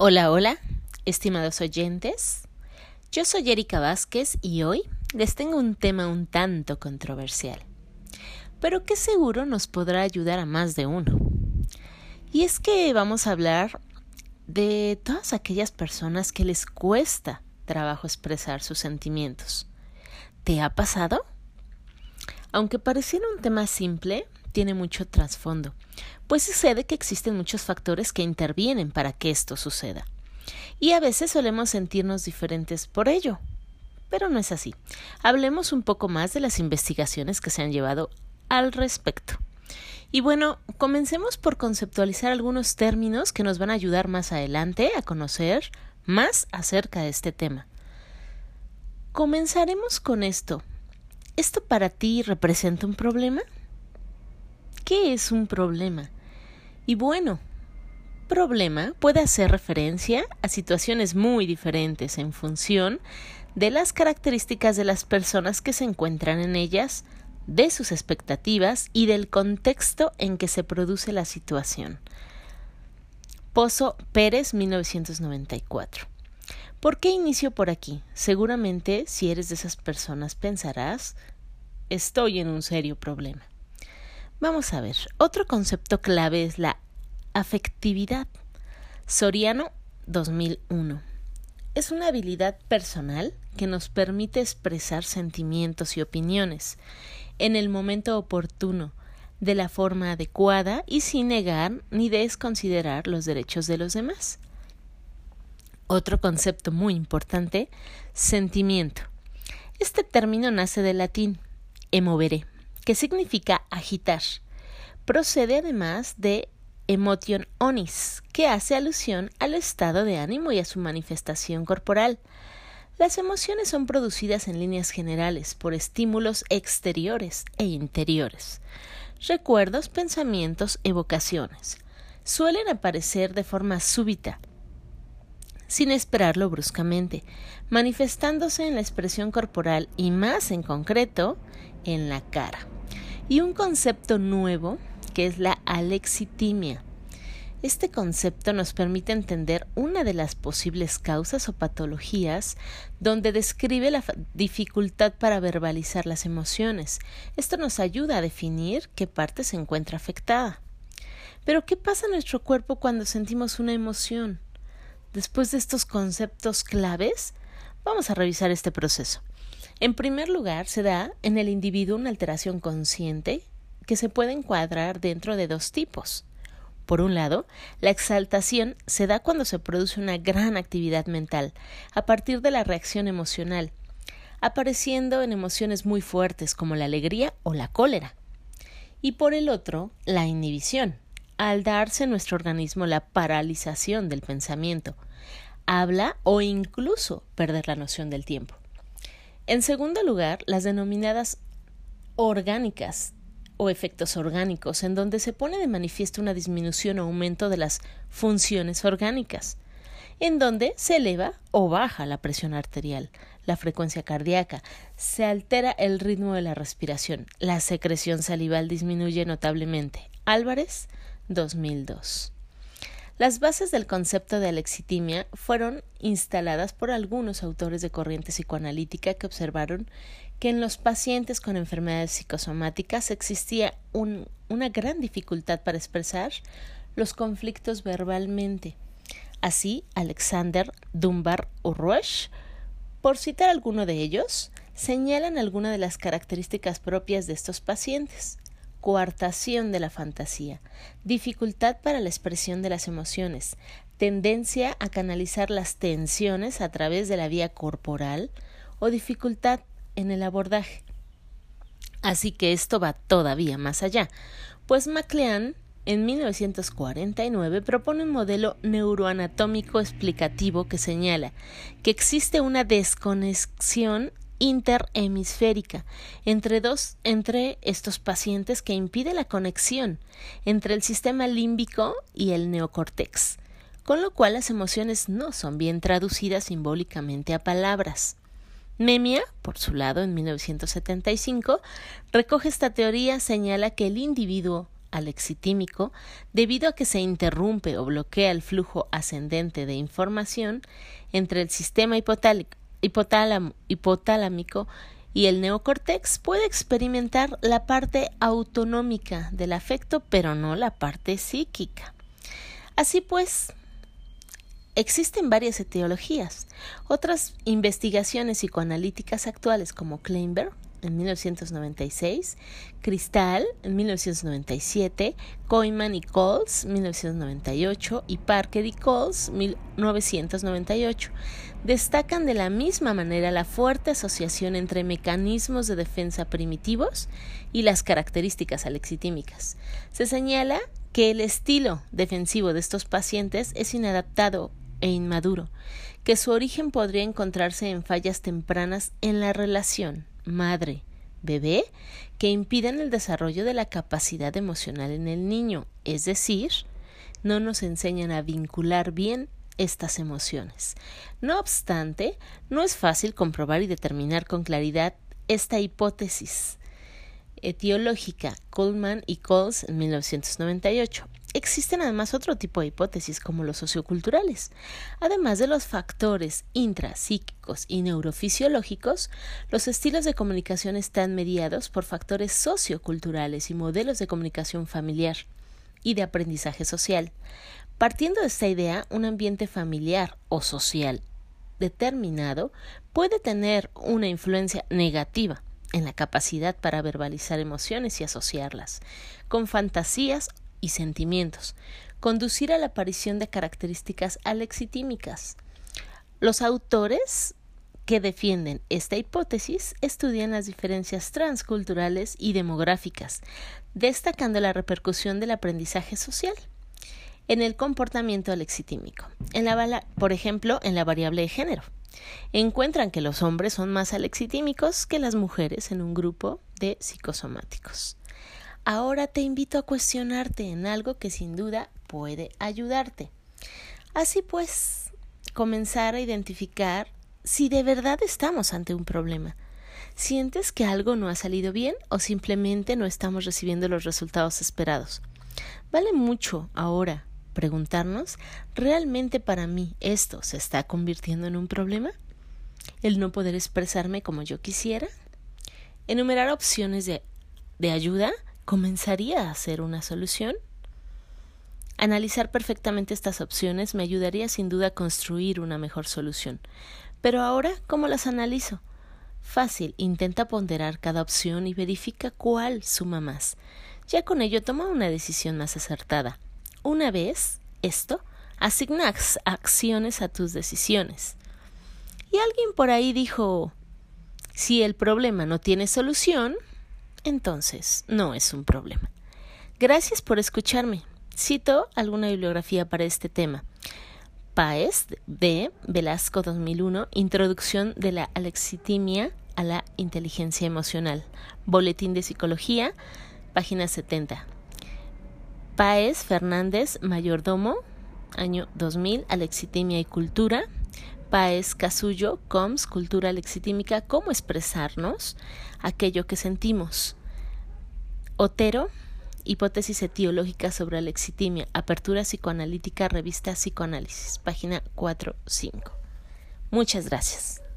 Hola, hola, estimados oyentes. Yo soy Erika Vázquez y hoy les tengo un tema un tanto controversial, pero que seguro nos podrá ayudar a más de uno. Y es que vamos a hablar de todas aquellas personas que les cuesta trabajo expresar sus sentimientos. ¿Te ha pasado? Aunque pareciera un tema simple, tiene mucho trasfondo, pues sucede que existen muchos factores que intervienen para que esto suceda. Y a veces solemos sentirnos diferentes por ello. Pero no es así. Hablemos un poco más de las investigaciones que se han llevado al respecto. Y bueno, comencemos por conceptualizar algunos términos que nos van a ayudar más adelante a conocer más acerca de este tema. Comenzaremos con esto. ¿Esto para ti representa un problema? ¿Qué es un problema? Y bueno, problema puede hacer referencia a situaciones muy diferentes en función de las características de las personas que se encuentran en ellas, de sus expectativas y del contexto en que se produce la situación. Pozo Pérez 1994. ¿Por qué inicio por aquí? Seguramente si eres de esas personas pensarás, estoy en un serio problema. Vamos a ver, otro concepto clave es la afectividad. Soriano 2001. Es una habilidad personal que nos permite expresar sentimientos y opiniones en el momento oportuno, de la forma adecuada y sin negar ni desconsiderar los derechos de los demás. Otro concepto muy importante, sentimiento. Este término nace del latín emovere, que significa agitar. Procede además de emotion onis, que hace alusión al estado de ánimo y a su manifestación corporal. Las emociones son producidas en líneas generales por estímulos exteriores e interiores. Recuerdos, pensamientos, evocaciones. Suelen aparecer de forma súbita, sin esperarlo bruscamente, manifestándose en la expresión corporal y más en concreto en la cara y un concepto nuevo que es la alexitimia. Este concepto nos permite entender una de las posibles causas o patologías donde describe la dificultad para verbalizar las emociones. Esto nos ayuda a definir qué parte se encuentra afectada. Pero ¿qué pasa en nuestro cuerpo cuando sentimos una emoción? Después de estos conceptos claves, vamos a revisar este proceso. En primer lugar, se da en el individuo una alteración consciente que se puede encuadrar dentro de dos tipos. Por un lado, la exaltación se da cuando se produce una gran actividad mental, a partir de la reacción emocional, apareciendo en emociones muy fuertes como la alegría o la cólera. Y por el otro, la inhibición, al darse en nuestro organismo la paralización del pensamiento, habla o incluso perder la noción del tiempo. En segundo lugar, las denominadas orgánicas o efectos orgánicos, en donde se pone de manifiesto una disminución o aumento de las funciones orgánicas, en donde se eleva o baja la presión arterial, la frecuencia cardíaca, se altera el ritmo de la respiración, la secreción salival disminuye notablemente. Álvarez, 2002. Las bases del concepto de alexitimia fueron instaladas por algunos autores de corriente psicoanalítica que observaron que en los pacientes con enfermedades psicosomáticas existía una gran dificultad para expresar los conflictos verbalmente. Así, Alexander Dunbar o Rush, por citar alguno de ellos, señalan algunas de las características propias de estos pacientes coartación de la fantasía, dificultad para la expresión de las emociones, tendencia a canalizar las tensiones a través de la vía corporal o dificultad en el abordaje. Así que esto va todavía más allá, pues MacLean en 1949 propone un modelo neuroanatómico explicativo que señala que existe una desconexión interhemisférica entre dos entre estos pacientes que impide la conexión entre el sistema límbico y el neocórtex, con lo cual las emociones no son bien traducidas simbólicamente a palabras. Memia, por su lado, en 1975, recoge esta teoría, señala que el individuo alexitímico debido a que se interrumpe o bloquea el flujo ascendente de información entre el sistema hipotálámico y el neocórtex puede experimentar la parte autonómica del afecto, pero no la parte psíquica. Así pues, existen varias etiologías. Otras investigaciones psicoanalíticas actuales como Kleinberg en 1996, Cristal en 1997, Koyman y Coles 1998 y Parker y Coles 1998 destacan de la misma manera la fuerte asociación entre mecanismos de defensa primitivos y las características alexitímicas. Se señala que el estilo defensivo de estos pacientes es inadaptado e inmaduro, que su origen podría encontrarse en fallas tempranas en la relación madre, bebé, que impiden el desarrollo de la capacidad emocional en el niño, es decir, no nos enseñan a vincular bien estas emociones. No obstante, no es fácil comprobar y determinar con claridad esta hipótesis etiológica Coleman y Coles en 1998. Existen además otro tipo de hipótesis como los socioculturales. Además de los factores intrapsíquicos y neurofisiológicos, los estilos de comunicación están mediados por factores socioculturales y modelos de comunicación familiar y de aprendizaje social. Partiendo de esta idea, un ambiente familiar o social determinado puede tener una influencia negativa en la capacidad para verbalizar emociones y asociarlas, con fantasías y sentimientos, conducir a la aparición de características alexitímicas. Los autores que defienden esta hipótesis estudian las diferencias transculturales y demográficas, destacando la repercusión del aprendizaje social en el comportamiento alexitímico, en la, por ejemplo, en la variable de género. Encuentran que los hombres son más alexitímicos que las mujeres en un grupo de psicosomáticos. Ahora te invito a cuestionarte en algo que sin duda puede ayudarte. Así pues, comenzar a identificar si de verdad estamos ante un problema. ¿Sientes que algo no ha salido bien o simplemente no estamos recibiendo los resultados esperados? Vale mucho ahora preguntarnos, ¿realmente para mí esto se está convirtiendo en un problema? ¿El no poder expresarme como yo quisiera? Enumerar opciones de, de ayuda comenzaría a ser una solución? Analizar perfectamente estas opciones me ayudaría sin duda a construir una mejor solución. Pero ahora, ¿cómo las analizo? Fácil, intenta ponderar cada opción y verifica cuál suma más. Ya con ello toma una decisión más acertada. Una vez esto, asigna acciones a tus decisiones. Y alguien por ahí dijo, si el problema no tiene solución, entonces no es un problema. Gracias por escucharme. Cito alguna bibliografía para este tema. Paez de Velasco 2001, Introducción de la Alexitimia a la Inteligencia Emocional. Boletín de Psicología, página 70. Paez Fernández, mayordomo, año 2000, Alexitimia y Cultura. Paez Casullo, COMS, Cultura Alexitímica, cómo expresarnos aquello que sentimos. Otero, Hipótesis etiológica sobre alexitimia, Apertura Psicoanalítica, Revista Psicoanálisis, página 4-5. Muchas gracias.